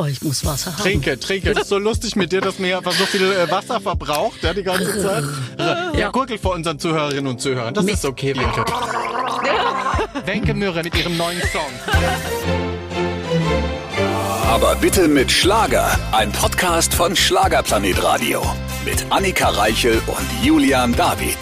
Oh, ich muss Wasser haben. Trinke, trinke. Es ist so lustig mit dir, dass mir einfach so viel äh, Wasser verbraucht, ja, die ganze Zeit. Also, ja, gurgel vor unseren Zuhörerinnen und Zuhörern. Das Mit- ist okay, Wenke. Wenke Möhre mit ihrem neuen Song. Aber bitte mit Schlager. Ein Podcast von Schlagerplanet Radio. Mit Annika Reichel und Julian David.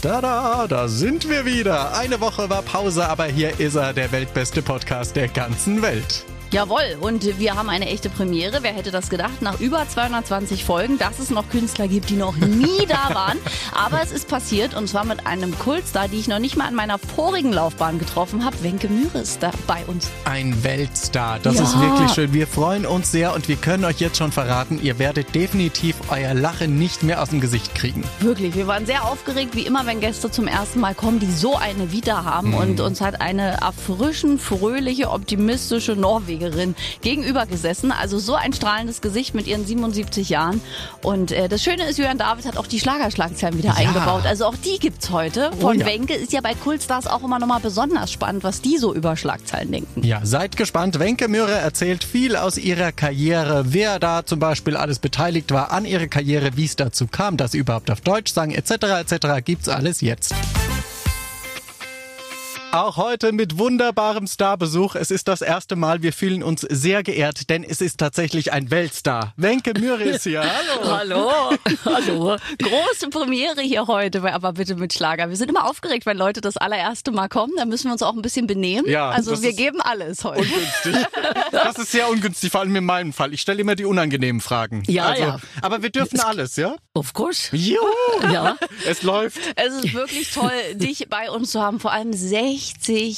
Tada, da sind wir wieder. Eine Woche war Pause, aber hier ist er, der weltbeste Podcast der ganzen Welt. Jawohl, und wir haben eine echte Premiere. Wer hätte das gedacht? Nach über 220 Folgen, dass es noch Künstler gibt, die noch nie da waren. Aber es ist passiert und zwar mit einem Kultstar, die ich noch nicht mal in meiner vorigen Laufbahn getroffen habe. Wenke Mühre ist da bei uns. Ein Weltstar. Das Ja. ist wirklich schön. Wir freuen uns sehr und wir können euch jetzt schon verraten, ihr werdet definitiv euer Lachen nicht mehr aus dem Gesicht kriegen. Wirklich, wir waren sehr aufgeregt, wie immer, wenn Gäste zum ersten Mal kommen, die so eine Vita haben. Und uns hat eine erfrischend fröhliche, optimistische Norwegerin gegenüber gesessen. Also so ein strahlendes Gesicht mit ihren 77 Jahren. Und äh, das Schöne ist, Jörn David hat auch die Schlagerschlagzeilen wieder eingebaut. Also auch die gibt's heute. Von Oh ja. Wenke ist ja bei Kultstars auch immer nochmal besonders spannend, was die so über Schlagzeilen denken. Ja, seid gespannt. Wenke Möhre erzählt viel aus ihrer Karriere, wer da zum Beispiel alles beteiligt war an ihrer Karriere, wie es dazu kam, dass sie überhaupt auf Deutsch sang, etc. etc. gibt's alles jetzt. Auch heute mit wunderbarem Starbesuch. Es ist das erste Mal. Wir fühlen uns sehr geehrt, denn es ist tatsächlich ein Weltstar. Wenke Möhre ist hier. Hallo. Hallo, hallo. Große Premiere hier heute bei Aber bitte mit Schlager. Wir sind immer aufgeregt, wenn Leute das allererste Mal kommen. Da müssen wir uns auch ein bisschen benehmen. Ja, also wir geben alles heute. Ungünstig. Das ist sehr ungünstig, vor allem in meinem Fall. Ich stelle immer die unangenehmen Fragen. Ja, also, ja. Aber wir dürfen alles, ja? Of course. Juhu. Ja. Es läuft. Es ist wirklich toll, dich bei uns zu haben. Vor allem 60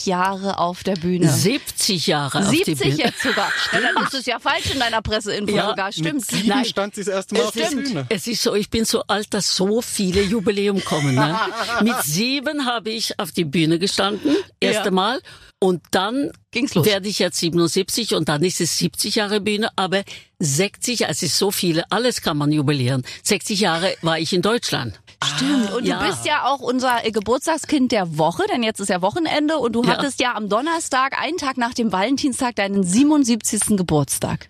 Jahre auf der Bühne. 70 Jahre auf die 70 Bühne. jetzt sogar. Ja, dann ist es ja falsch in deiner Presseinfo Ja, sogar. Stimmt. Mit sieben Nein. stand sie das erste Mal Es auf der. Bühne. Es ist so, ich bin so alt, dass so viele Jubiläum kommen. Ne? Mit sieben habe ich auf die Bühne gestanden, erste Ja. Mal. Und dann Ging's los. werde ich jetzt 77 und dann ist es 70 Jahre Bühne, aber 60, es ist so viele, alles kann man jubilieren. 60 Jahre war ich in Deutschland. Stimmt. Und ja. du bist ja auch unser äh, Geburtstagskind der Woche, denn jetzt ist ja Wochenende und du Ja. hattest ja am Donnerstag, einen Tag nach dem Valentinstag, deinen 77. Geburtstag.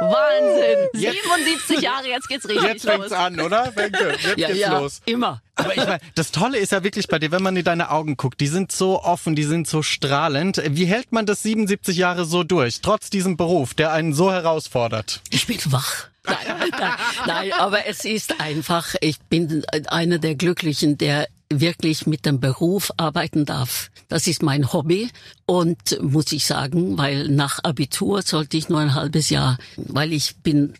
Wahnsinn! 77 Jahre, jetzt geht's richtig Jetzt fängt's los. an, oder? Jetzt Ja, geht's ja, los. immer. Aber ich meine, das Tolle ist ja wirklich bei dir, wenn man in deine Augen guckt, die sind so offen, die sind so strahlend. Wie hält man das 77 Jahre so durch, trotz diesem Beruf, der einen so herausfordert? Ich bin wach. Nein, nein, nein, aber es ist einfach, ich bin einer der Glücklichen, der wirklich mit dem Beruf arbeiten darf. Das ist mein Hobby und muss ich sagen, weil nach Abitur sollte ich nur ein halbes Jahr, weil ich bin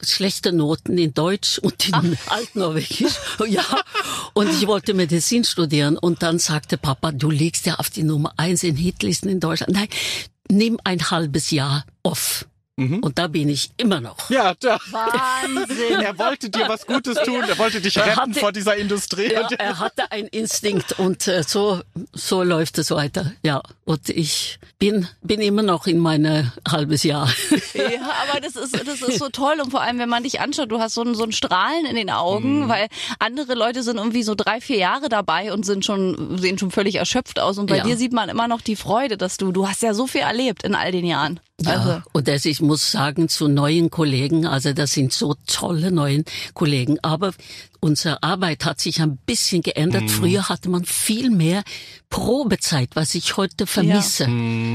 schlechte Noten in Deutsch und in Altnorwegisch. Ja, und ich wollte Medizin studieren und dann sagte Papa, du liegst ja auf die Nummer eins in Hitlisten in Deutschland. Nein, nimm ein halbes Jahr off. Und da bin ich immer noch. Ja, da. Wahnsinn. Er wollte dir was Gutes tun, er wollte dich Er retten hatte- vor dieser Industrie. Ja, er hatte einen Instinkt und äh, so so läuft es weiter. Ja, und ich bin bin immer noch in meine halbes Jahr. Ja, aber das ist, das ist so toll und vor allem, wenn man dich anschaut, du hast so ein, so ein Strahlen in den Augen, weil andere Leute sind irgendwie so drei, vier Jahre dabei und sind schon, sehen schon völlig erschöpft aus und bei Ja. dir sieht man immer noch die Freude, dass du, du hast ja so viel erlebt in all den Jahren. Ja, Also, und das, ich muss sagen, zu neuen Kollegen, also das sind so tolle neuen Kollegen, aber unsere Arbeit hat sich ein bisschen geändert. Früher hatte man viel mehr Probezeit, was ich heute vermisse.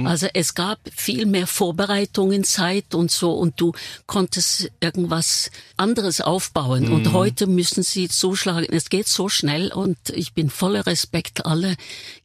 Also es gab viel mehr Vorbereitungen, Zeit und so und du konntest irgendwas anderes aufbauen und heute müssen sie zuschlagen. Es geht so schnell und ich bin voller Respekt alle.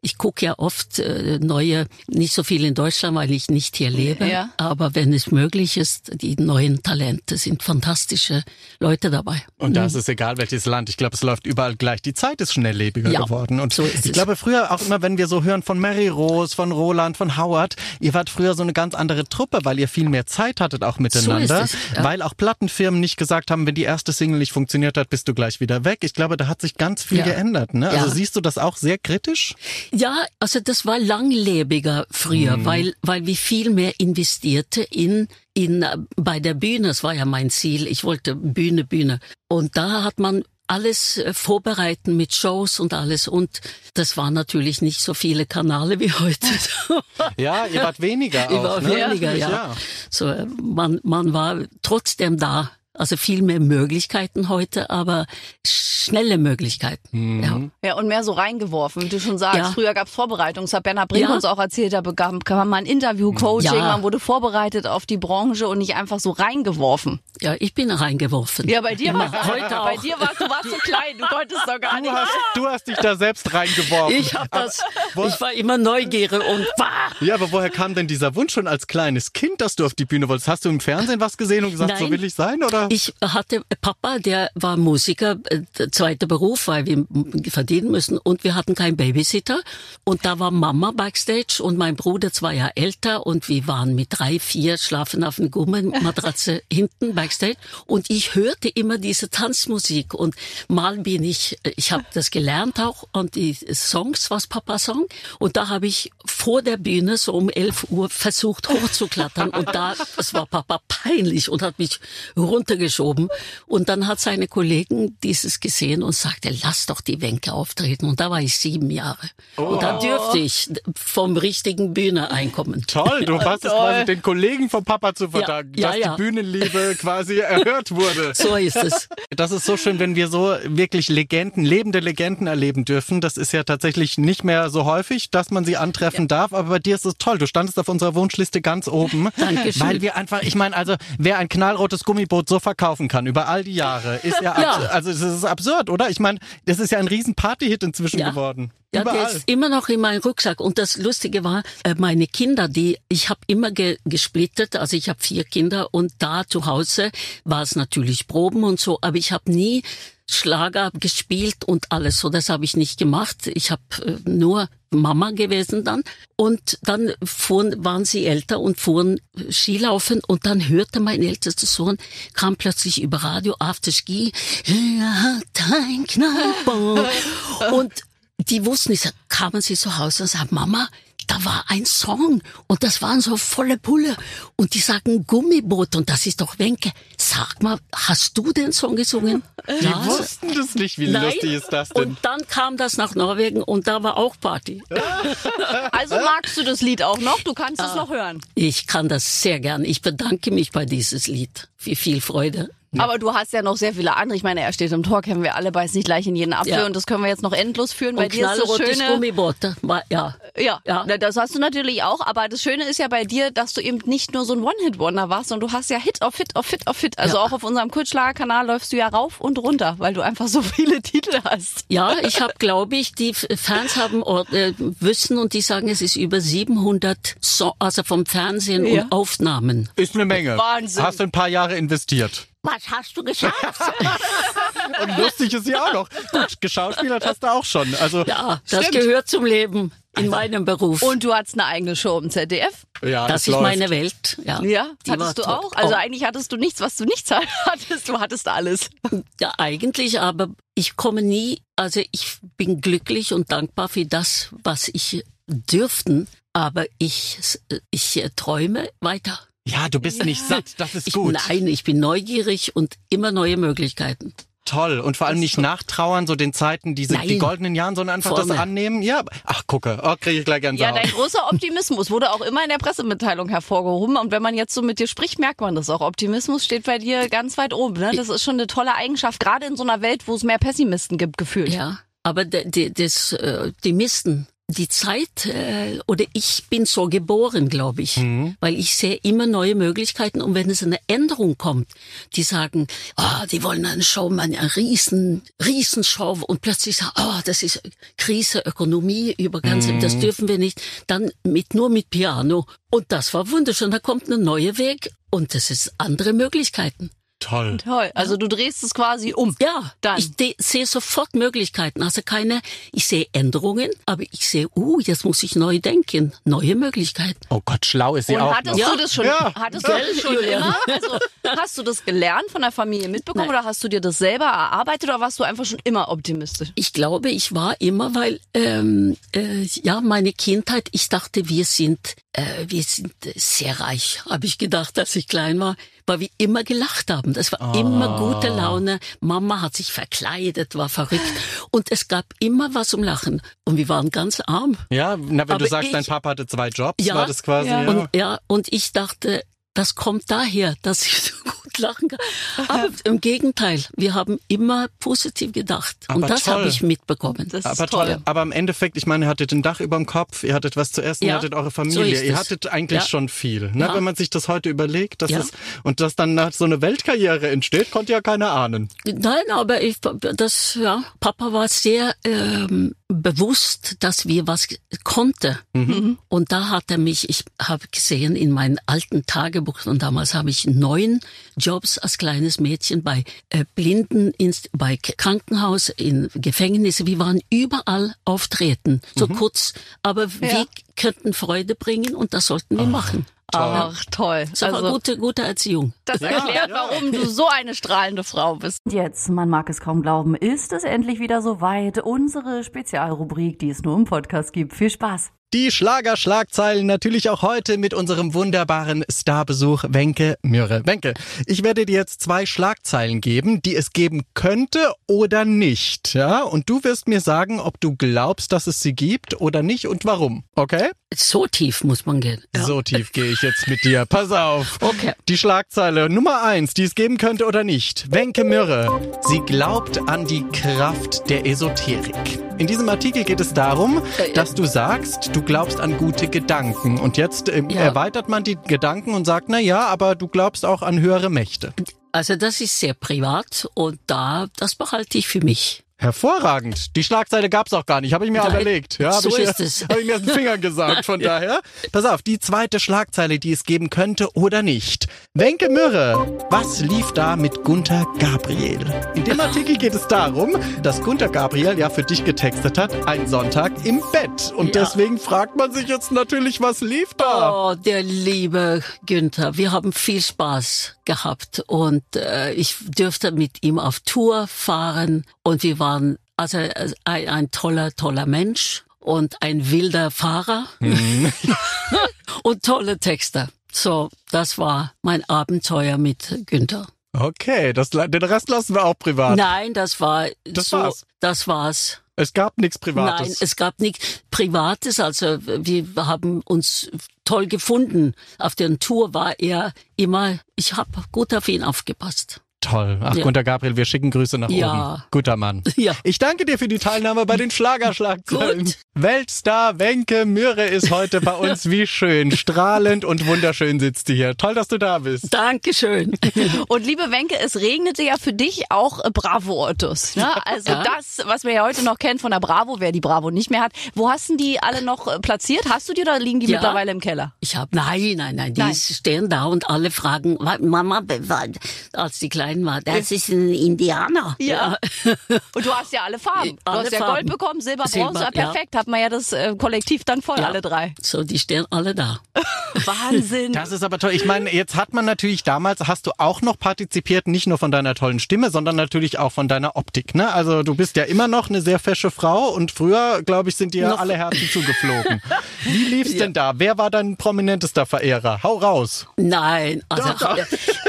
Ich gucke ja oft äh, neue, nicht so viel in Deutschland, weil ich nicht hier lebe, Ja. aber wenn es möglich ist, die neuen Talente sind fantastische Leute dabei. Und da ist es egal, welches Land. Ich glaube, es läuft überall gleich. Die Zeit ist schnelllebiger Ja, geworden. Und so ist ich es. glaube, früher auch immer, wenn wir so hören von Mary Rose, von Roland, von Howard, ihr wart früher so eine ganz andere Truppe, weil ihr viel mehr Zeit hattet auch miteinander. ist es, ja. Weil auch Plattenfirmen nicht gesagt haben, wenn die erste Single nicht funktioniert hat, bist du gleich wieder weg. Ich glaube, da hat sich ganz viel Ja. geändert. Ne? Also siehst du das auch sehr kritisch? Ja, also das war langlebiger früher, weil weil wir viel mehr investierte in in äh, bei der Bühne. Das war ja mein Ziel. Ich wollte Bühne, Bühne. Und da hat man alles äh, vorbereiten mit Shows und alles. Und das waren natürlich nicht so viele Kanäle wie heute. Ja, ihr wart weniger Ich auch. war ne? weniger, ja. So, äh, man, man war trotzdem da. Also viel mehr Möglichkeiten heute, aber schnelle Möglichkeiten. Ja. Ja, und mehr so reingeworfen, wie du schon sagst. Ja. Früher gab's Vorbereitung. Das hat Bernhard Brink Ja. uns auch erzählt. Da bekam, kam man ein Interview, Coaching, Ja. man wurde vorbereitet auf die Branche und nicht einfach so reingeworfen. ja, ich bin reingeworfen. Ja, bei dir war heute Bei auch. dir warst du warst so klein, du konntest doch gar Du nicht. hast, du hast dich da selbst reingeworfen. Ich hab das, wo- ich war immer neugierig und bah! Ja, aber woher kam denn dieser Wunsch schon als kleines Kind, dass du auf die Bühne wolltest? Hast du im Fernsehen was gesehen und gesagt, so Nein. will ich sein, oder? Ich hatte Papa, der war Musiker, äh, der zweite Beruf, weil wir verdienen müssen. Und wir hatten keinen Babysitter. Und da war Mama backstage und mein Bruder zwei Jahre älter. Und wir waren mit drei, vier schlafen auf einer Gummimatratze hinten backstage. Und ich hörte immer diese Tanzmusik. Und mal bin ich, ich habe das gelernt auch. Und die Songs, was Papa sang. Und da habe ich vor der Bühne so um 11 Uhr versucht hochzuklettern und da, es war Papa peinlich und hat mich runtergeschoben und dann hat seine Kollegen dieses gesehen und sagte, lass doch die Wenke auftreten und da war ich sieben Jahre und da dürfte ich vom richtigen Bühne einkommen. Toll, du hast es quasi den Kollegen vom Papa zu verdanken, Ja, dass ja. die Bühnenliebe quasi erhört wurde. So ist es. Das ist so schön, wenn wir so wirklich Legenden, lebende Legenden erleben dürfen. Das ist ja tatsächlich nicht mehr so häufig, dass man sie antreffen darf. Aber bei dir ist es toll. Du standest auf unserer Wunschliste ganz oben. Dankeschön. Weil wir einfach, ich meine, also wer ein knallrotes Gummiboot so verkaufen kann über all die Jahre, ist ja, Ja. also es ist absurd, oder? Ich meine, das ist ja ein riesen Partyhit inzwischen Ja. geworden. Ja, der Überall. ist immer noch in meinem Rucksack. Und das Lustige war, äh, meine Kinder, die ich habe immer ge gesplittet, also ich habe vier Kinder und da zu Hause war es natürlich Proben und so, aber ich habe nie Schlager gespielt und alles so. Das habe ich nicht gemacht. Ich habe äh, nur Mama gewesen dann und dann fuhren, waren sie älter und fuhren Skilaufen und dann hörte mein ältester Sohn kam plötzlich über Radio After Ski er hat ein Knallboot und die wussten nicht, kamen sie zu Hause und sagten, Mama, da war ein Song und das waren so volle Pulle und die sagen Gummiboot und das ist doch Wenke. Sag mal, hast du den Song gesungen? Die wussten das nicht. Wie Nein. lustig ist das denn? Und dann kam das nach Norwegen und da war auch Party. Also magst du das Lied auch noch? Du kannst es noch hören. Ich kann das sehr gern. Ich bedanke mich bei dieses Lied. Wie viel Freude. Aber du hast ja noch sehr viele andere. Ich meine, er steht im Tor, kennen wir alle, beißt nicht gleich in jeden Apfel Ja. und das können wir jetzt noch endlos führen. Bei Und dir ist das Schöne. Gummiboot. War- Ja. Ja, Ja. na, das hast du natürlich auch, aber das Schöne ist ja bei dir, dass du eben nicht nur so ein One-Hit-Wonder warst, sondern du hast ja Hit auf Hit auf Hit auf Hit. Also Ja. auch auf unserem Kurzschlagerkanal läufst du ja rauf und runter, weil du einfach so viele Titel hast. Ja, ich habe, glaube ich, die Fans haben äh, wissen und die sagen, es ist über 700 so also vom Fernsehen Ja. und Aufnahmen. Ist eine Menge. Wahnsinn. Hast du ein paar Jahre investiert. Was hast du geschafft? Und lustig ist ja auch noch. Gut, geschauspielert hast du auch schon. Also, ja, das stimmt. gehört zum Leben in meinem Beruf. Und du hattest eine eigene Show im ZDF. Ja, das es ist läuft. meine Welt. Ja, Ja, hattest du auch? Also Oh. eigentlich hattest du nichts, was du nicht hattest. Du hattest alles. Ja, eigentlich, aber ich komme nie, also ich bin glücklich und dankbar für das, was ich dürften, aber ich, ich träume weiter. Ja, du bist nicht satt. Das ist Ich, gut. nein, ich bin neugierig und immer neue Möglichkeiten. Toll. Und vor allem nicht nachtrauern, so den Zeiten, diese, die Nein. goldenen Jahren, sondern einfach das Vorne. annehmen. Ja, ach, gucke. Oh, kriege ich gleich Ja, Gänsehaut. dein großer Optimismus wurde auch immer in der Pressemitteilung hervorgehoben. Und wenn man jetzt so mit dir spricht, merkt man das auch. Optimismus steht bei dir ganz weit oben. Ne? Das ist schon eine tolle Eigenschaft, gerade in so einer Welt, wo es mehr Pessimisten gibt, gefühlt. Ja, aber de, de, das, äh, die Misten, die Zeit, äh, oder ich bin so geboren, glaube ich, weil ich sehe immer neue Möglichkeiten. Und wenn es eine Änderung kommt, die sagen, ah, die wollen eine Show, eine riesen, riesen Show und plötzlich sagen, ah, das ist Krise, Ökonomie über ganze, das dürfen wir nicht, dann mit, nur mit Piano. Und das war wunderschön, da kommt ein neuer Weg und das ist andere Möglichkeiten. Toll. Toll. Also du drehst es quasi um. Ja, Dann. ich sehe sofort Möglichkeiten. Also keine, ich sehe Änderungen, aber ich sehe, uh, jetzt muss ich neu denken, neue Möglichkeiten. Oh Gott, schlau ist sie Und auch hattest noch. Ja. du das schon, Ja. hattest du Gell, das schon immer? Also hast du das gelernt von der Familie mitbekommen Nein. oder hast du dir das selber erarbeitet oder warst du einfach schon immer optimistisch? Ich glaube, ich war immer, weil ähm, äh, ja meine Kindheit. Ich dachte, wir sind äh, wir sind äh, sehr reich, habe ich gedacht, als ich klein war. Weil wir immer gelacht haben. Das war Oh. immer gute Laune. Mama hat sich verkleidet, war verrückt. Und es gab immer was zum Lachen. Und wir waren ganz arm. Ja, na, wenn Aber du sagst, ich- dein Papa hatte zwei Jobs, Ja, war das quasi, ja. ja. Und, ja, und ich dachte, das kommt daher, dass ich so gut lachen kann. Aber im Gegenteil, wir haben immer positiv gedacht. Aber und das habe ich mitbekommen. Das Aber toll. toll. Aber im Endeffekt, ich meine, ihr hattet ein Dach über dem Kopf, ihr hattet was zu essen, ihr Ja, hattet eure so Familie, ist ihr hattet eigentlich Ja. schon viel. Ne? Ja. Wenn man sich das heute überlegt, dass es, und dass dann nach so eine Weltkarriere entsteht, konnte ja keiner ahnen. Nein, aber ich, das, ja, Papa war sehr ähm, bewusst, dass wir was konnte. Und da hat er mich, ich habe gesehen in meinem alten Tagebuch, und damals habe ich neun Jobs als kleines Mädchen bei äh, Blinden, bei Krankenhaus, in Gefängnisse. Wir waren überall auftreten, so kurz, aber Ja. wir könnten Freude bringen und das sollten wir machen. Ach, toll. Das war Also, gute, gute Erziehung. das erklärt, warum du so eine strahlende Frau bist. Jetzt, man mag es kaum glauben, ist es endlich wieder soweit. Unsere Spezialrubrik, die es nur im Podcast gibt. Viel Spaß. Die Schlager-Schlagzeilen natürlich auch heute mit unserem wunderbaren Starbesuch Wenke Mürre. Wenke, ich werde dir jetzt zwei Schlagzeilen geben, die es geben könnte oder nicht. Ja, und du wirst mir sagen, ob du glaubst, dass es sie gibt oder nicht und warum. Okay? So tief muss man gehen. Ja. So tief gehe ich jetzt mit dir. Pass auf. Okay. Die Schlagzeile Nummer eins, die es geben könnte oder nicht. Wenke Mürre. Sie glaubt an die Kraft der Esoterik. In diesem Artikel geht es darum, dass du sagst, du glaubst an gute Gedanken. Und jetzt ähm, Ja. erweitert man die Gedanken und sagt, na ja, aber du glaubst auch an höhere Mächte. Also das ist sehr privat und da, das behalte ich für mich. Hervorragend. Die Schlagzeile gab's auch gar nicht, habe ich mir Nein, überlegt. Ja, hab so ich, ist es. Habe ich mir aus den Fingern gesagt, von daher. Pass auf, die zweite Schlagzeile, die es geben könnte oder nicht. Wenke Mürre, was lief da mit Gunther Gabriel? In dem Artikel geht es darum, dass Gunther Gabriel ja für dich getextet hat, ein Sonntag im Bett. Und Ja. deswegen fragt man sich jetzt natürlich, was lief da? Oh, der liebe Günther, wir haben viel Spaß gehabt und äh, ich dürfte mit ihm auf Tour fahren und wir waren also äh, ein, ein toller, toller Mensch und ein wilder Fahrer und tolle Texte. So, das war mein Abenteuer mit Günther. Okay, das, den Rest lassen wir auch privat. Nein, das war Das so, war's. das war's. Es gab nichts Privates. Nein, es gab nichts Privates. Also wir haben uns toll gefunden. Auf der Tour war er immer, ich habe gut auf ihn aufgepasst. Toll. Ach, Ja. Gunter Gabriel, wir schicken Grüße nach Ja. oben. Guter Mann. Ja. Ich danke dir für die Teilnahme bei den Schlagerschlagzeilen. Weltstar Wenke Mürre ist heute bei uns. Wie schön. Strahlend und wunderschön sitzt du hier. Toll, dass du da bist. Dankeschön. Und liebe Wenke, es regnete ja für dich auch äh, Bravo-Ottos. Ne? Also Ja. das, was wir ja heute noch kennen von der Bravo, wer die Bravo nicht mehr hat. Wo hast denn die alle noch äh, platziert? Hast du die oder liegen die Ja. mittlerweile im Keller? Ich habe nein, nein, nein, die Nein. stehen da und alle fragen, "Wa- Mama, als die klein war, das ist ein Indianer. Ja. Und du hast ja alle Farben. Du Alle hast ja Farben. Gold bekommen, Silber, Silber, Bronze, ja. perfekt. Hat man ja das äh, Kollektiv dann voll, Ja. alle drei. So, die stehen alle da. Wahnsinn. Das ist aber toll. Ich meine, jetzt hat man natürlich damals, hast du auch noch partizipiert, nicht nur von deiner tollen Stimme, sondern natürlich auch von deiner Optik. Ne? Also du bist ja immer noch eine sehr fesche Frau und früher, glaube ich, sind dir Noch- alle Herzen zugeflogen. Wie lief's denn da? Wer war dein prominentester Verehrer? Hau raus. Nein, also Doch, doch.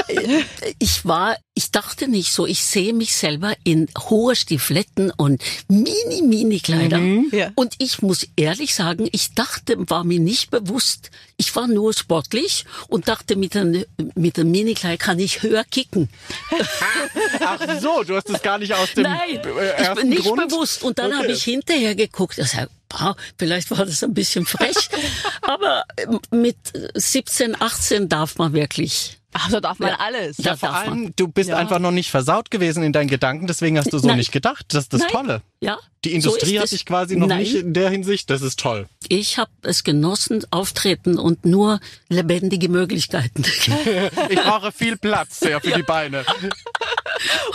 äh, ich war, ich dachte nicht so, ich sehe mich selber in hohe Stiefeletten und mini, mini Kleider. Ja. Und ich muss ehrlich sagen, ich dachte, war mir nicht bewusst, ich war nur sportlich und dachte, mit einem, mit einem Minikleid kann ich höher kicken. Ach so, du hast es gar nicht aus dem Nein, äh, ich ersten bin nicht Grund. bewusst. Und dann Okay. habe ich hinterher geguckt. Ich sag, wow, vielleicht war das ein bisschen frech. Aber ähm, mit 17, 18 darf man wirklich. Ach, so darf man Ja. alles. Ja, vor darf man. allem, du bist Ja. einfach noch nicht versaut gewesen in deinen Gedanken, deswegen hast du so Nein. nicht gedacht. Das ist das Nein. Tolle. Ja, Die Industrie so hat es. dich quasi noch Nein, nicht in der Hinsicht. Das ist toll. Ich habe es genossen, auftreten und nur lebendige Möglichkeiten. Ich brauche viel Platz ja, für die Beine.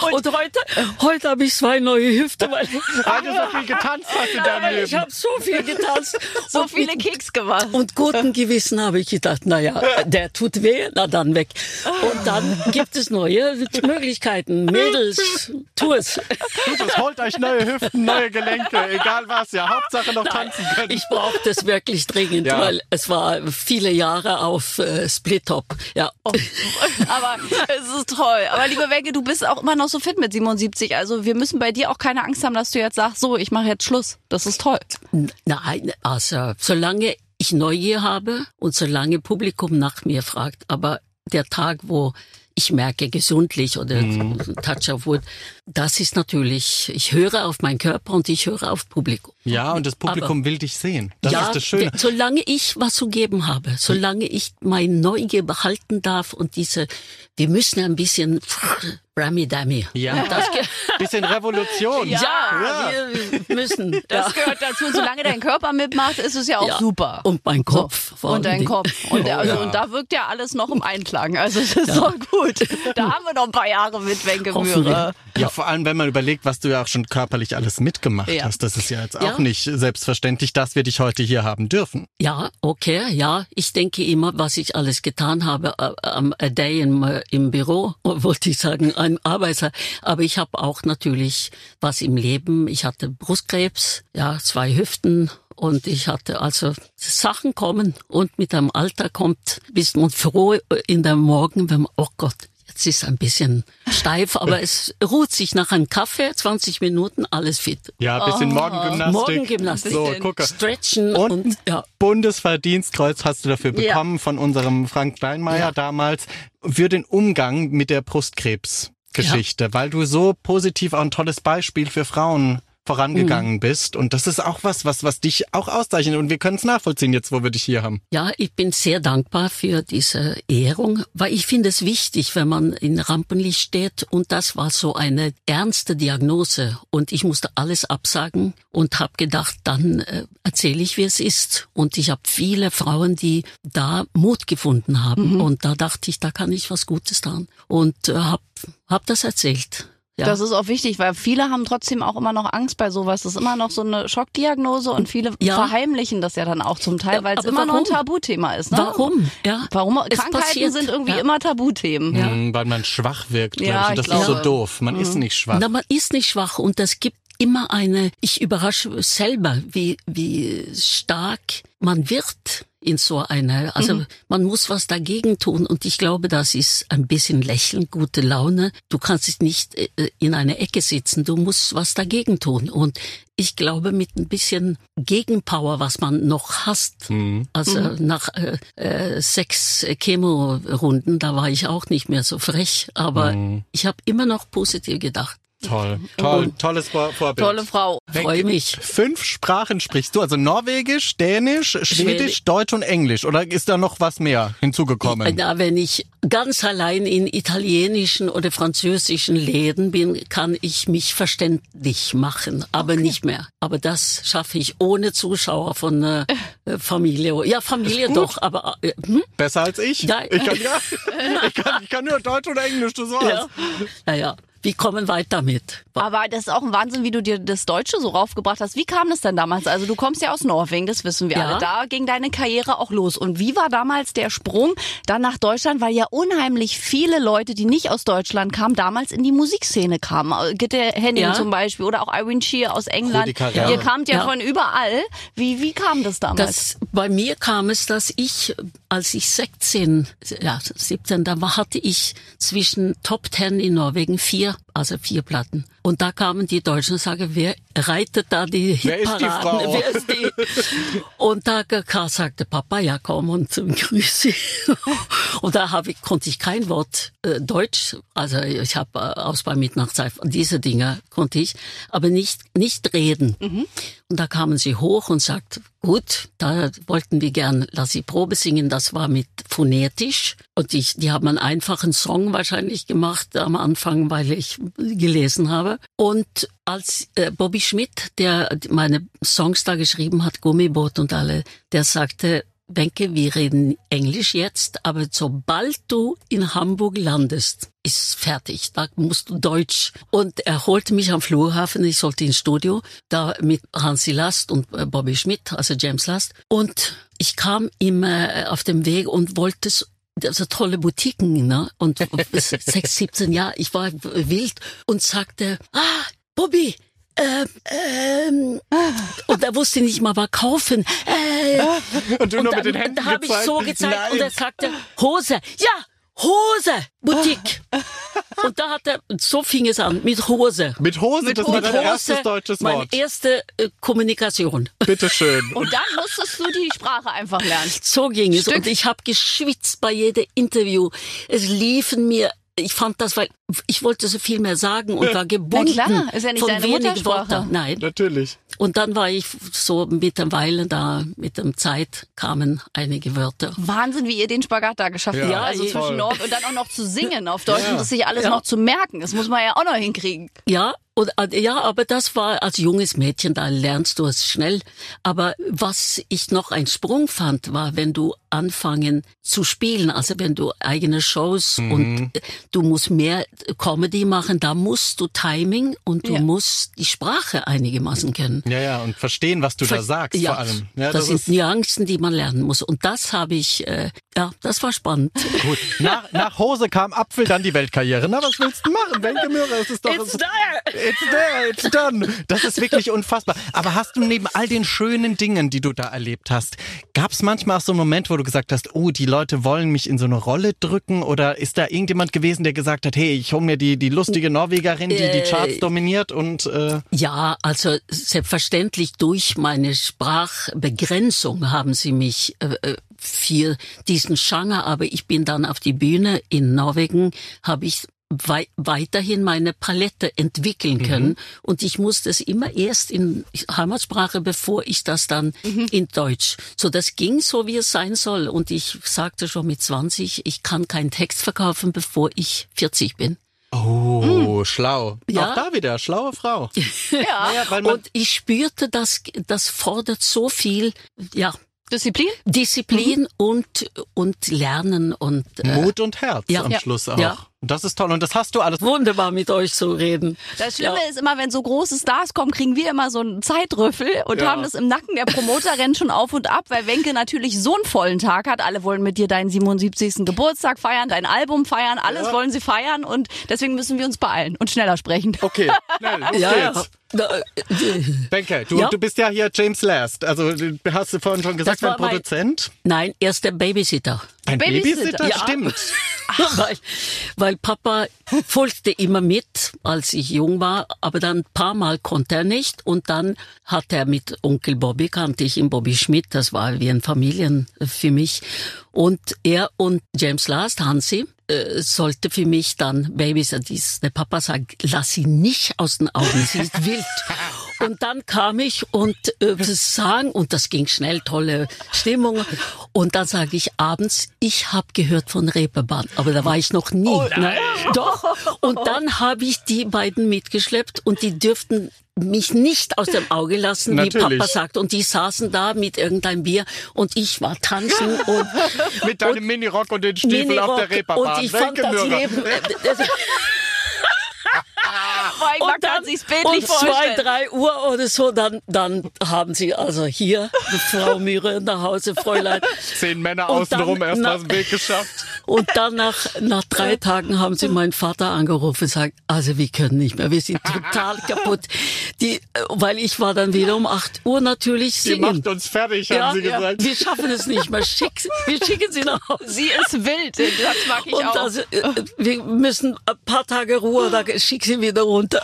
Und heute, heute habe ich zwei neue Hüfte, weil, Weil du so viel getanzt hast in deinem ich Leben. habe so viel getanzt. So Und viele mit- Keks gemacht. Und guten Gewissen habe ich gedacht, na ja, der tut weh, na dann weg. Und dann gibt es neue Möglichkeiten. Mädels, tu es. Gutes, holt euch neue Hüften, neue Gelenke, egal was, ja. Hauptsache noch tanzen können. Ich brauche das wirklich dringend, Ja. weil es war viele Jahre auf äh, Split-Top. Ja. Aber es ist toll. Aber liebe Wenke, du bist auch immer noch so fit mit 77. Also wir müssen bei dir auch keine Angst haben, dass du jetzt sagst, so, ich mache jetzt Schluss. Das ist toll. Nein, also solange ich Neugier habe und solange Publikum nach mir fragt, aber der Tag, wo ich merke, gesundlich oder Touch of Wood, das ist natürlich, ich höre auf meinen Körper und ich höre auf Publikum. Ja, und das Publikum will dich sehen. Das ja, ist das Schöne. solange ich was zu geben habe, solange ich mein Neugier behalten darf und diese, wir müssen ein bisschen Brammy Dammy. Ja. Bisschen Revolution. ja, Ja. wir müssen. Das ja. gehört dazu. Solange dein Körper mitmacht, ist es ja auch Ja. super. Und mein Kopf. vor Und dein. Kopf. Und, der, also, ja. und da wirkt ja alles noch im Einklang. Also es ist doch gut. Da haben wir noch ein paar Jahre mit Wenke Hoffentlich. Mühre. Ja, vor allem, wenn man überlegt, was du ja auch schon körperlich alles mitgemacht Ja. hast. Das ist ja jetzt auch Ja. nicht selbstverständlich, dass wir dich heute hier haben dürfen. Ja, okay, ja. Ich denke immer, was ich alles getan habe äh, am a Day im, äh, im Büro, wollte ich sagen, ein Arbeiter. Aber ich habe auch natürlich was im Leben. Ich hatte Brustkrebs, ja, zwei Hüften. Und ich hatte also Sachen kommen und mit dem Alter kommt, bist man froh in der Morgen, wenn man, oh Gott, jetzt ist ein bisschen steif, aber es ruht sich nach einem Kaffee, 20 Minuten, alles fit. Ja, ein bisschen Morgengymnastik. Morgengymnastik. So, gucke. Stretchen Und, und, ja. Bundesverdienstkreuz hast du dafür Ja. bekommen von unserem Frank Steinmeier Ja. damals für den Umgang mit der Brustkrebsgeschichte, weil du so positiv auch ein tolles Beispiel für Frauen vorangegangen Mhm. bist. Und das ist auch was, was, was dich auch auszeichnet. Und wir können es nachvollziehen jetzt, wo wir dich hier haben. Ja, ich bin sehr dankbar für diese Ehrung, weil ich finde es wichtig, wenn man in Rampenlicht steht. Und das war so eine ernste Diagnose. Und ich musste alles absagen und habe gedacht, dann äh, erzähle ich, wie es ist. Und ich habe viele Frauen, die da Mut gefunden haben. Und da dachte ich, da kann ich was Gutes tun und äh, habe hab das erzählt. Ja. Das ist auch wichtig, weil viele haben trotzdem auch immer noch Angst bei sowas. Das ist immer noch so eine Schockdiagnose und viele Ja. verheimlichen das ja dann auch zum Teil, Ja, weil es immer noch ein warum? Tabuthema ist. Ne? Warum? Ja. Warum? Es Krankheiten passiert. sind irgendwie Ja. immer Tabuthemen. Ja. Mhm, Weil man schwach wirkt, Ja, glaube ich. Und ich das ist so doof. Man ist nicht schwach. Na, man ist nicht schwach und es gibt immer eine, ich überrasche selber, wie, wie stark man wird in so einer, also Mhm. man muss was dagegen tun und ich glaube, das ist ein bisschen Lächeln, gute Laune. Du kannst es nicht äh, in einer Ecke sitzen, du musst was dagegen tun und ich glaube, mit ein bisschen Gegenpower, was man noch hast, Mhm. also nach äh, äh, sechs Chemorunden, da war ich auch nicht mehr so frech, aber Mhm. ich habe immer noch positiv gedacht. Toll, toll, tolles Vor Vorbild. Tolle Frau. Freue mich. Fünf Sprachen sprichst du, also Norwegisch, Dänisch, Schwedisch. Deutsch und Englisch. Oder ist da noch was mehr hinzugekommen? Da, wenn ich ganz allein in italienischen oder französischen Läden bin, kann ich mich verständlich machen, aber nicht mehr. Aber das schaffe ich ohne Zuschauer von äh, äh, Familie. Ja, Familie doch, aber äh, hm? Besser als ich? Ja. Ich, kann, ja, ich, kann, ich kann nur Deutsch und Englisch, das war's. ja. Naja, wir kommen weiter mit. Aber das ist auch ein Wahnsinn, wie du dir das Deutsche so raufgebracht hast. Wie kam das denn damals? Also du kommst ja aus Norwegen, das wissen wir Ja. alle. Da ging deine Karriere auch los. Und wie war damals der Sprung dann nach Deutschland? Weil ja unheimlich viele Leute, die nicht aus Deutschland kamen, damals in die Musikszene kamen. Gitte Henning Ja. zum Beispiel oder auch Irene Shear aus England. Rudi Carrell. Ihr kamt ja, Ja. von überall. Wie, wie kam das damals? Das, bei mir kam es, dass ich, als ich 16, ja, 17, da war, hatte ich zwischen Top 10 in Norwegen vier, also vier Platten. Und da kamen die Deutschen und sagen, wer reitet da die Wer ist die Hitparaden? Wer ist die? Und da ka- sagte Papa, ja komm und ähm, grüß sie. Und da habe ich, konnte ich kein Wort äh, Deutsch, also ich habe äh, aus bei Mitternachtszeit, diese Dinge konnte ich, aber nicht, nicht reden. Und da kamen sie hoch und sagt, gut, da wollten wir gern lass sie Probe singen. Das war mit phonetisch. Und ich, die haben einen einfachen Song wahrscheinlich gemacht am Anfang, weil ich gelesen habe. Und als äh, Bobby Schmidt, der meine Songs da geschrieben hat, Gummiboot und alle, der sagte, Wenke, wir reden Englisch jetzt, aber sobald du in Hamburg landest, ist fertig. Da musst du Deutsch. Und er holte mich am Flughafen, ich sollte ins Studio, da mit Hansi Last und äh, Bobby Schmidt, also James Last. Und ich kam immer äh, auf dem Weg und wollte so also tolle Boutiquen, ne? Und sechs, 17 Jahre, ich war wild und sagte, ah, Bobby, ähm, ähm, und er wusste nicht mal was kaufen. Äh, Und du und nur dann, mit den Händen da habe ich gezeigt. so gezeigt Nein. und er sagte Hose, ja Hose, Boutique. und da hat er, so fing es an mit Hose. Mit Hose, das war Mit dein erstes Hose, deutsches meine Wort. erste äh, Kommunikation. Bitteschön. Und dann musstest du die Sprache einfach lernen. So ging es. Stück. Und ich habe geschwitzt bei jedem Interview. Es liefen mir, ich fand das, weil ich wollte so viel mehr sagen und war gebunden klar, ist ja nicht von deine. Worten. Nein. Natürlich. Und dann war ich so mit der Weile da, mit dem Zeit kamen einige Wörter. Wahnsinn, wie ihr den Spagat da geschafft habt. Ja, also voll. zwischen Nord und dann auch noch zu singen auf Deutsch Ja. und das sich alles Ja. noch zu merken. Das muss man ja auch noch hinkriegen. Ja, und, äh, ja, aber das war als junges Mädchen, da lernst du es schnell. Aber was ich noch ein Sprung fand, war, wenn du anfangen zu spielen, also wenn du eigene Shows und äh, du musst mehr Comedy machen, da musst du Timing und du Ja. musst die Sprache einigermaßen kennen. Ja, ja, und verstehen, was du da sagst, ja, vor allem. Ja, das, sind ist Nuancen, die man lernen muss. Und das habe ich, äh, ja, das war spannend. gut. Nach, nach Hose kam Apfel, dann die Weltkarriere. Na, was willst du machen? Wenke Möhrer, es ist doch... It's there! It's there, it's done. Das ist wirklich unfassbar. Aber hast du neben all den schönen Dingen, die du da erlebt hast, gab es manchmal auch so einen Moment, wo du gesagt hast, oh, die Leute wollen mich in so eine Rolle drücken? Oder ist da irgendjemand gewesen, der gesagt hat, hey, ich hole mir die, die lustige Norwegerin, die die Äh, Charts dominiert und... Äh, Ja, also selbstverständlich durch meine Sprachbegrenzung haben sie mich äh, äh, für diesen Genre, aber ich bin dann auf die Bühne in Norwegen, habe ich wei weiterhin meine Palette entwickeln können und ich musste es immer erst in Heimatsprache, bevor ich das dann in Deutsch. So das ging so, wie es sein soll und ich sagte schon mit 20, ich kann keinen Text verkaufen, bevor ich 40 bin. Oh, schlau. Ja. Auch da wieder, schlaue Frau. Ja. Ja, weil man, Und ich spürte, dass das fordert so viel, ja, Disziplin? Disziplin und und Lernen und äh, Mut und Herz ja. am Ja. Schluss auch. Ja. Das ist toll. Und das hast du alles. wunderbar mit euch zu reden. Das Schlimme Ja. ist immer, wenn so große Stars kommen, kriegen wir immer so einen Zeitrüffel und Ja. haben das im Nacken. Der Promoter rennt schon auf und ab, weil Wenke natürlich so einen vollen Tag hat. Alle wollen mit dir deinen 77. Geburtstag feiern, dein Album feiern, alles Ja. wollen sie feiern und deswegen müssen wir uns beeilen und schneller sprechen. Okay, schnell, los Ja, geht's. ja. Äh, Benke, du, Ja. du bist ja hier James Last. Also du hast du vorhin schon gesagt, mein Produzent. Nein, erst der Babysitter. Ein Babysitter, Babysitter, ja. stimmt. Weil, weil Papa folgte immer mit, als ich jung war, aber dann ein paar Mal konnte er nicht und dann hat er mit Onkel Bobby, kannte ich ihn, Bobby Schmidt, das war wie ein Familien für mich und er und James Last, Hansi, äh, sollte für mich dann Babysitter, dies, der Papa sagt, lass sie nicht aus den Augen, sie ist wild. Und dann kam ich und äh, sang und das ging schnell, tolle Stimmung. Und dann sage ich abends, ich habe gehört von Reeperbahn, aber da war ich noch nie. ne? Doch. Und dann habe ich die beiden mitgeschleppt und die dürften mich nicht aus dem Auge lassen, wie Natürlich. Papa sagt. Und die saßen da mit irgendeinem Bier und ich war tanzen und Mit deinem Minirock und den Stiefeln auf der. Reeperbahn. Und ich fand das. Leben. Äh, das, Boah, ich und dann kann sich's bildlich um zwei, drei Uhr oder so, dann, dann haben sie also hier Frau Mühre nach Hause, Fräulein. Zehn Männer außenrum erst mal aus dem Weg geschafft. Und dann nach, nach drei Tagen haben sie meinen Vater angerufen und gesagt, also wir können nicht mehr, wir sind total kaputt. Die, weil ich war dann wieder um acht Uhr natürlich singen. macht uns fertig, haben sie ja, gesagt. wir schaffen es nicht mehr. Schick, wir schicken sie nach Hause. Sie ist wild, Satz mag ich Und auch. also, äh, wir müssen ein paar Tage Ruhe, da schick sie wieder runter.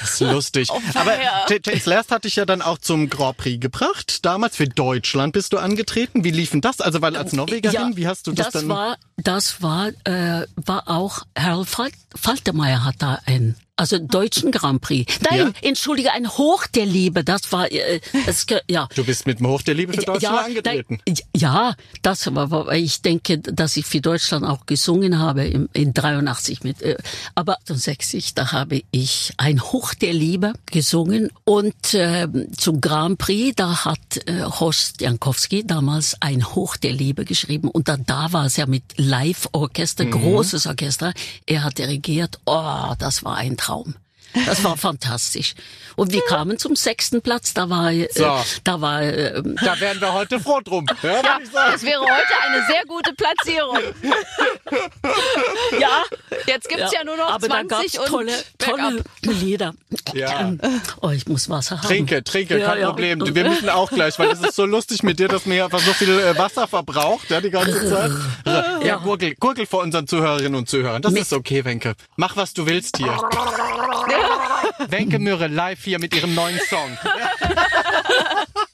Das ist lustig. Oh, Aber James Last hat dich ja dann auch zum Grand Prix gebracht. Damals für Deutschland bist du angetreten. Wie lief denn das? Also weil als Norwegerin, wie hast du das, dann? war, das war, äh, war auch Harold Fal Faltermeier hat da ein also deutschen Grand Prix. Nein, Ja? entschuldige, ein Hoch der Liebe, das war, äh, ge- ja. Du bist mit dem Hoch der Liebe für Deutschland angetreten. nein, ja, das war, war- ich denke, dass ich für Deutschland auch gesungen habe im, in 83 mit, äh, aber 68, da habe ich ein Hoch der Liebe gesungen und äh, zum Grand Prix, da hat äh, Horst Jankowski damals ein Hoch der Liebe geschrieben und da, da war es ja mit Live-Orchester, Mhm. großes Orchester, er hat dirigiert, oh, das war ein Traum. Traum. Das war fantastisch. Und wir kamen zum sechsten Platz. Da war, äh, So. da war, äh, Da wären wir heute froh drum. Ja, Ja, das wäre heute eine sehr gute Platzierung. ja, Jetzt gibt's ja, nur noch aber da 20 gab's und tolle, tolle. Lieder. Ja. Oh, ich muss Wasser haben. Trinke, trinke, Ja, kein ja. Problem. Wir müssen auch gleich, weil es ist so lustig mit dir, dass mir einfach so viel äh, Wasser verbraucht, ja, die ganze Zeit. Ja, gurgel, gurgel vor unseren Zuhörerinnen und Zuhörern. Das Mit- ist okay, Wenke. Mach, was du willst hier. Wenke Mürre live hier mit ihrem neuen Song.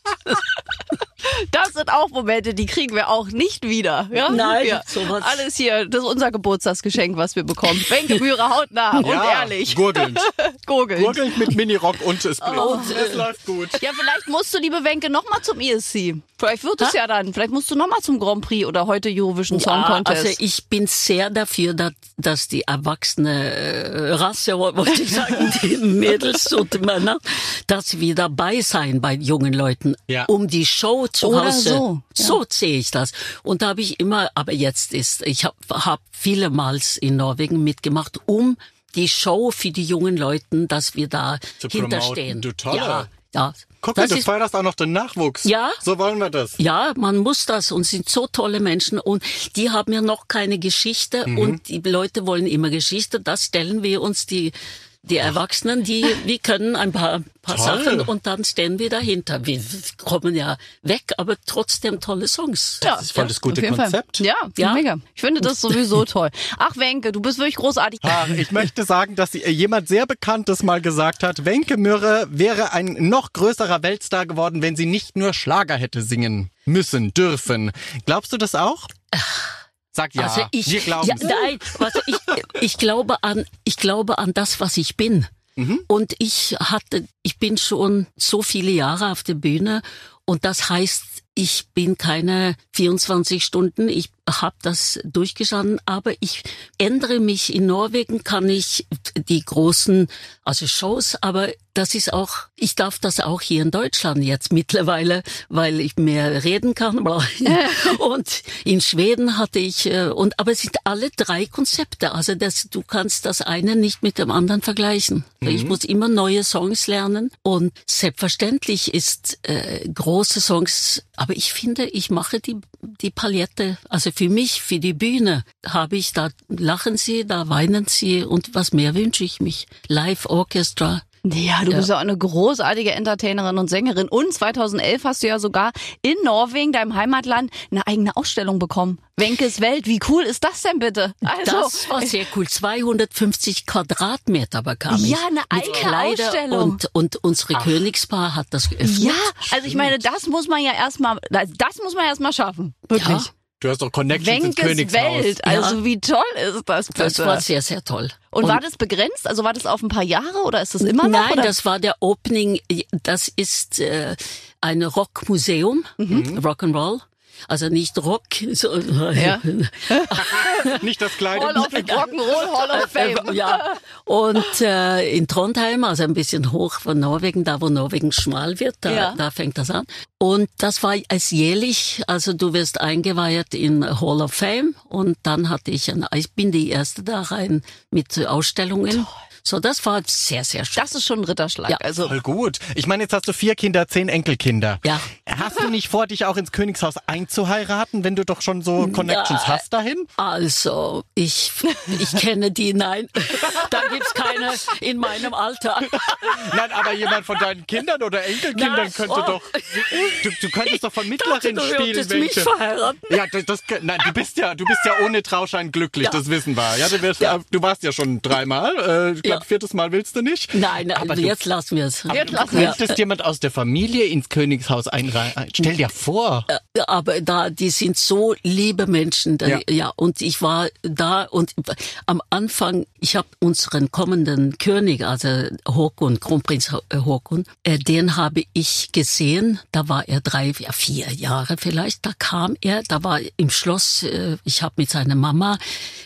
Das sind auch Momente, die kriegen wir auch nicht wieder. Ja? Nein, ja. sowas. Alles hier, das ist unser Geburtstagsgeschenk, was wir bekommen. Wenke Mühre hautnah und ja, ehrlich. Gurgelnd. Gurgeln. Gurgelnd mit Minirock und es blitzt. Oh. es läuft gut. Ja, vielleicht musst du, liebe Wenke, nochmal zum ESC. Vielleicht wird es ja dann. Vielleicht musst du nochmal zum Grand Prix oder heute Eurovision Song Ja, Contest. also ich bin sehr dafür, dass, dass die erwachsene äh, Rasse, wollte ich sagen, die Mädels und Männer, dass wir dabei sein bei jungen Leuten, Ja. um die Show zu Oder Hause. so, ja. So sehe ich das. Und da habe ich immer, aber jetzt ist, ich habe hab vielemals in Norwegen mitgemacht, um die Show für die jungen Leuten, dass wir da Zu hinterstehen. promoten, du Tolle. Ja, ja. Guck mal, das du ist förderst auch noch den Nachwuchs. Ja. So wollen wir das. ja, man muss das und sind so tolle Menschen und die haben ja noch keine Geschichte Mhm. und die Leute wollen immer Geschichte. Das stellen wir uns die die Erwachsenen, die wir können ein paar, paar. Sachen und dann stehen wir dahinter. Wir kommen ja weg, aber trotzdem tolle Songs. ja, Das ist voll das gute Konzept. Fall. Ja, Ja. mega. Ich finde das sowieso toll. Ach, Wenke, du bist wirklich großartig. Ach, ich möchte sagen, dass äh, jemand sehr Bekanntes mal gesagt hat, Wenke Mürre wäre ein noch größerer Weltstar geworden, wenn sie nicht nur Schlager hätte singen müssen, dürfen. Glaubst du das auch? Sag ja, also ich, wir glauben ja, nein, also ich, ich glaube an, ich glaube an das, was ich bin. Mhm. Und ich hatte, ich bin schon so viele Jahre auf der Bühne und das heißt, ich bin keine 24 Stunden, ich habe das durchgestanden, aber ich ändere mich. In Norwegen kann ich die großen, also Shows, aber das ist auch, ich darf das auch hier in Deutschland jetzt mittlerweile, weil ich mehr reden kann. und in Schweden hatte ich, äh, und aber es sind alle drei Konzepte. Also das, du kannst das eine nicht mit dem anderen vergleichen. Ich muss immer neue Songs lernen und selbstverständlich ist äh, große Songs, aber ich finde, ich mache die die Palette, also für mich, für die Bühne, habe ich da lachen sie, da weinen sie und was mehr wünsche ich mich? Live Orchestra. Ja, du bist ja auch eine großartige Entertainerin und Sängerin. Und 2011 hast du ja sogar in Norwegen, deinem Heimatland, eine eigene Ausstellung bekommen. Wenkes Welt, wie cool ist das denn bitte? Also, das war sehr cool. 250 Quadratmeter bekam ich. Ja, eine eigene Kleider Ausstellung. und und unsere Königspaar hat das geöffnet. ja, also ich meine, das muss man ja erstmal, das muss man erstmal schaffen. Wirklich. Ja. Du hast doch Connections ins Wenkes Königshaus. Welt, also Ja. wie toll ist das bitte? Das war sehr, sehr toll. und, war das begrenzt? Also war das auf ein paar Jahre oder ist das immer noch? Nein, oder? das war der Opening. Das ist äh, ein Rockmuseum, Mhm. Rock'n'Roll. Also nicht Rock, so, Ja. Nicht das Kleid. Hall of Rock'n'Roll Hall of Fame. Ja, und äh, in Trondheim, also ein bisschen hoch von Norwegen, da wo Norwegen schmal wird, da, Ja. da fängt das an. Und das war als jährlich, also du wirst eingeweiht in Hall of Fame und dann hatte ich, ein, ich bin die erste da rein mit Ausstellungen. So, das war sehr, sehr schön. Das ist schon ein Ritterschlag. Ja. Also Voll gut. Ich meine, jetzt hast du vier Kinder, zehn Enkelkinder. Ja. Hast du nicht vor, dich auch ins Königshaus einzuheiraten, wenn du doch schon so Connections Ja. hast dahin? Also, ich, ich kenne die, nein, da gibt's keine in meinem Alter. Nein, aber jemand von deinen Kindern oder Enkelkindern Na, könnte oh. doch. Du, du könntest doch von Du Mittlerin spielen, würdest mich verheiraten. Ja, das, das, nein, du bist ja, du bist ja ohne Trauschein glücklich, Ja. das wissen wir. Ja, du, wirst, Ja. du warst ja schon dreimal. Äh, ich glaube, Ja. viertes Mal willst du nicht. Nein, Aber also du- jetzt lassen wir es. Jetzt Du lassen wir jemand aus der Familie ins Königshaus einreihen. Stell dir vor. aber da, die sind so liebe Menschen. Da, Ja. ja. und ich war da und am Anfang, ich habe unseren den kommenden König, also Håkon, Kronprinz Håkon, äh, den habe ich gesehen. Da war er drei, ja, vier Jahre vielleicht. Da kam er, da war im Schloss, äh, ich habe mit seiner Mama,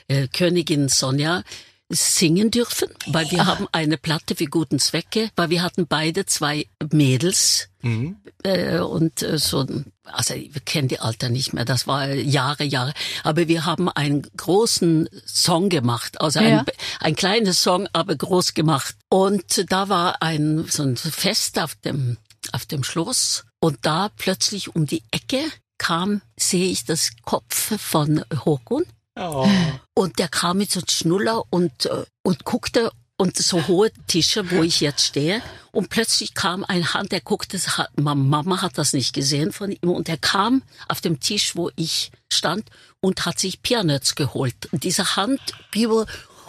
äh, Königin Sonja, singen dürfen, weil wir haben eine Platte für guten Zwecke, weil wir hatten beide zwei Mädels mhm. äh, und äh, so, also wir kennen die Alter nicht mehr, das war Jahre, Jahre, aber wir haben einen großen Song gemacht, also ja. ein, ein kleines Song, aber groß gemacht. Und da war ein so ein Fest auf dem auf dem Schloss. Und da plötzlich um die Ecke kam, sehe ich das Kopf von Håkon. Oh. Und der kam mit so einem Schnuller und, äh, und guckte und so hohe Tische, wo ich jetzt stehe. Und plötzlich kam ein Hand, der guckte, Mama hat das nicht gesehen von ihm. Und er kam auf dem Tisch, wo ich stand und hat sich Peanuts geholt. Und diese Hand,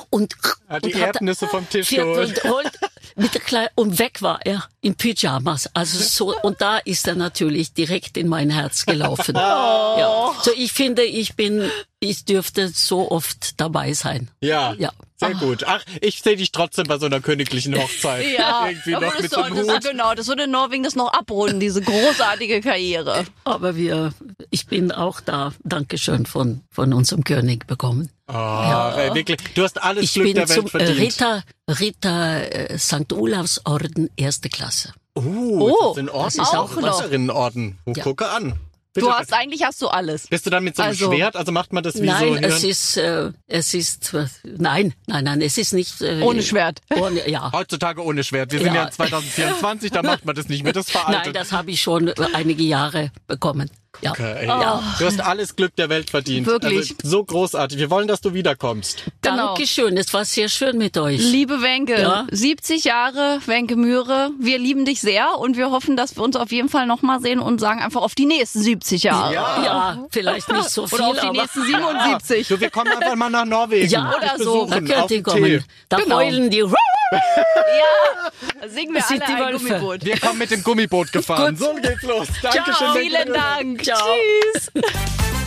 und, hat die und Erdnüsse vom Tisch geholt. Und, mit der Kleid und weg war er in Pyjamas. Also so und da ist er natürlich direkt in mein Herz gelaufen. Oh. Ja. So ich finde, ich bin, ich dürfte so oft dabei sein. Ja. Ja. Sehr gut. Ach, ich sehe dich trotzdem bei so einer königlichen Hochzeit. ja, irgendwie noch mit so einem Hut. Genau, das würde Norwegen das noch abrunden, diese großartige Karriere. Aber wir, ich bin auch da, Dankeschön von, von unserem König bekommen. Oh, ja. wirklich. Du hast alles ich Glück bin der Welt zum verdient. Ritter, Ritter äh, St. Olafs Orden erste Klasse. Oh, oh das ist ein Orden. Das ist auch ein Rinnenorden. Ja. Gucke an. Bitte. Du hast eigentlich hast du alles. Bist du dann mit so einem also, Schwert? Also macht man das wie nein, so? Nein, es ist äh, es ist äh, nein, nein, nein, es ist nicht äh, ohne Schwert. Ohne, ja. Heutzutage ohne Schwert. Wir sind ja, ja 2024, da macht man das nicht mehr. Das veraltet. Nein, das habe ich schon einige Jahre bekommen. Ja. Okay. ja. Du hast alles Glück der Welt verdient. Wirklich. Also, so großartig. Wir wollen, dass du wiederkommst. Genau. Dankeschön. Es war sehr schön mit euch. Liebe Wenke, ja? 70 Jahre Wenke Mühre. Wir lieben dich sehr und wir hoffen, dass wir uns auf jeden Fall nochmal sehen und sagen einfach auf die nächsten 70 Jahre. Ja, ja vielleicht nicht so viel. Oder auf die nächsten 77. Ja. So, wir kommen einfach mal nach Norwegen. Ja, oder so. Da könnt ihr kommen. Da genau. heulen die. Ja, singen wir alle ein Gummiboot. Wir kommen mit dem Gummiboot gefahren. Gut. So geht's los. Dankeschön. Ciao. Vielen Dank. Ciao. Tschüss.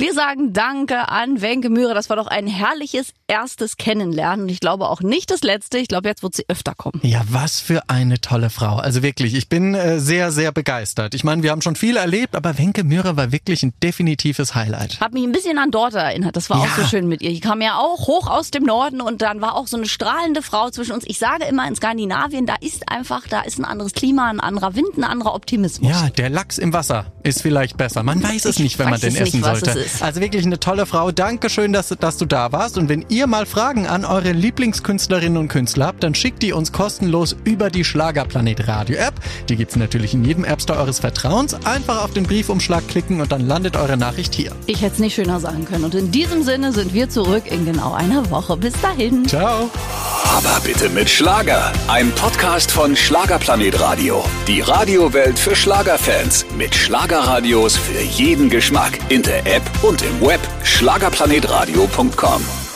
Wir sagen Danke an Wenke Mühre. Das war doch ein herrliches erstes Kennenlernen. Und ich glaube auch nicht das letzte. Ich glaube, jetzt wird sie öfter kommen. Ja, was für eine tolle Frau. Also wirklich, ich bin äh, sehr, sehr begeistert. Ich meine, wir haben schon viel erlebt, aber Wenke Mühre war wirklich ein definitives Highlight. Hat mich ein bisschen an Dorte erinnert. Das war ja. auch so schön mit ihr. Die kam ja auch hoch aus dem Norden und dann war auch so eine strahlende Frau zwischen uns. Ich sage immer in Skandinavien, da ist einfach, da ist ein anderes Klima, ein anderer Wind, ein anderer Optimismus. Ja, der Lachs im Wasser ist vielleicht besser. Man weiß es nicht, wenn man den essen nicht, sollte. Also wirklich eine tolle Frau. Dankeschön, dass, dass du da warst. Und wenn ihr mal Fragen an eure Lieblingskünstlerinnen und Künstler habt, dann schickt die uns kostenlos über die Schlagerplanet Radio App. Die gibt's natürlich in jedem App Store eures Vertrauens. Einfach auf den Briefumschlag klicken und dann landet eure Nachricht hier. Ich hätte es nicht schöner sagen können. Und in diesem Sinne sind wir zurück in genau einer Woche. Bis dahin. Ciao. Aber bitte mit Schlager. Ein Podcast von Schlagerplanet Radio. Die Radiowelt für Schlagerfans. Mit Schlagerradios für jeden Geschmack. In der App und im Web. Schlagerplanetradio.com.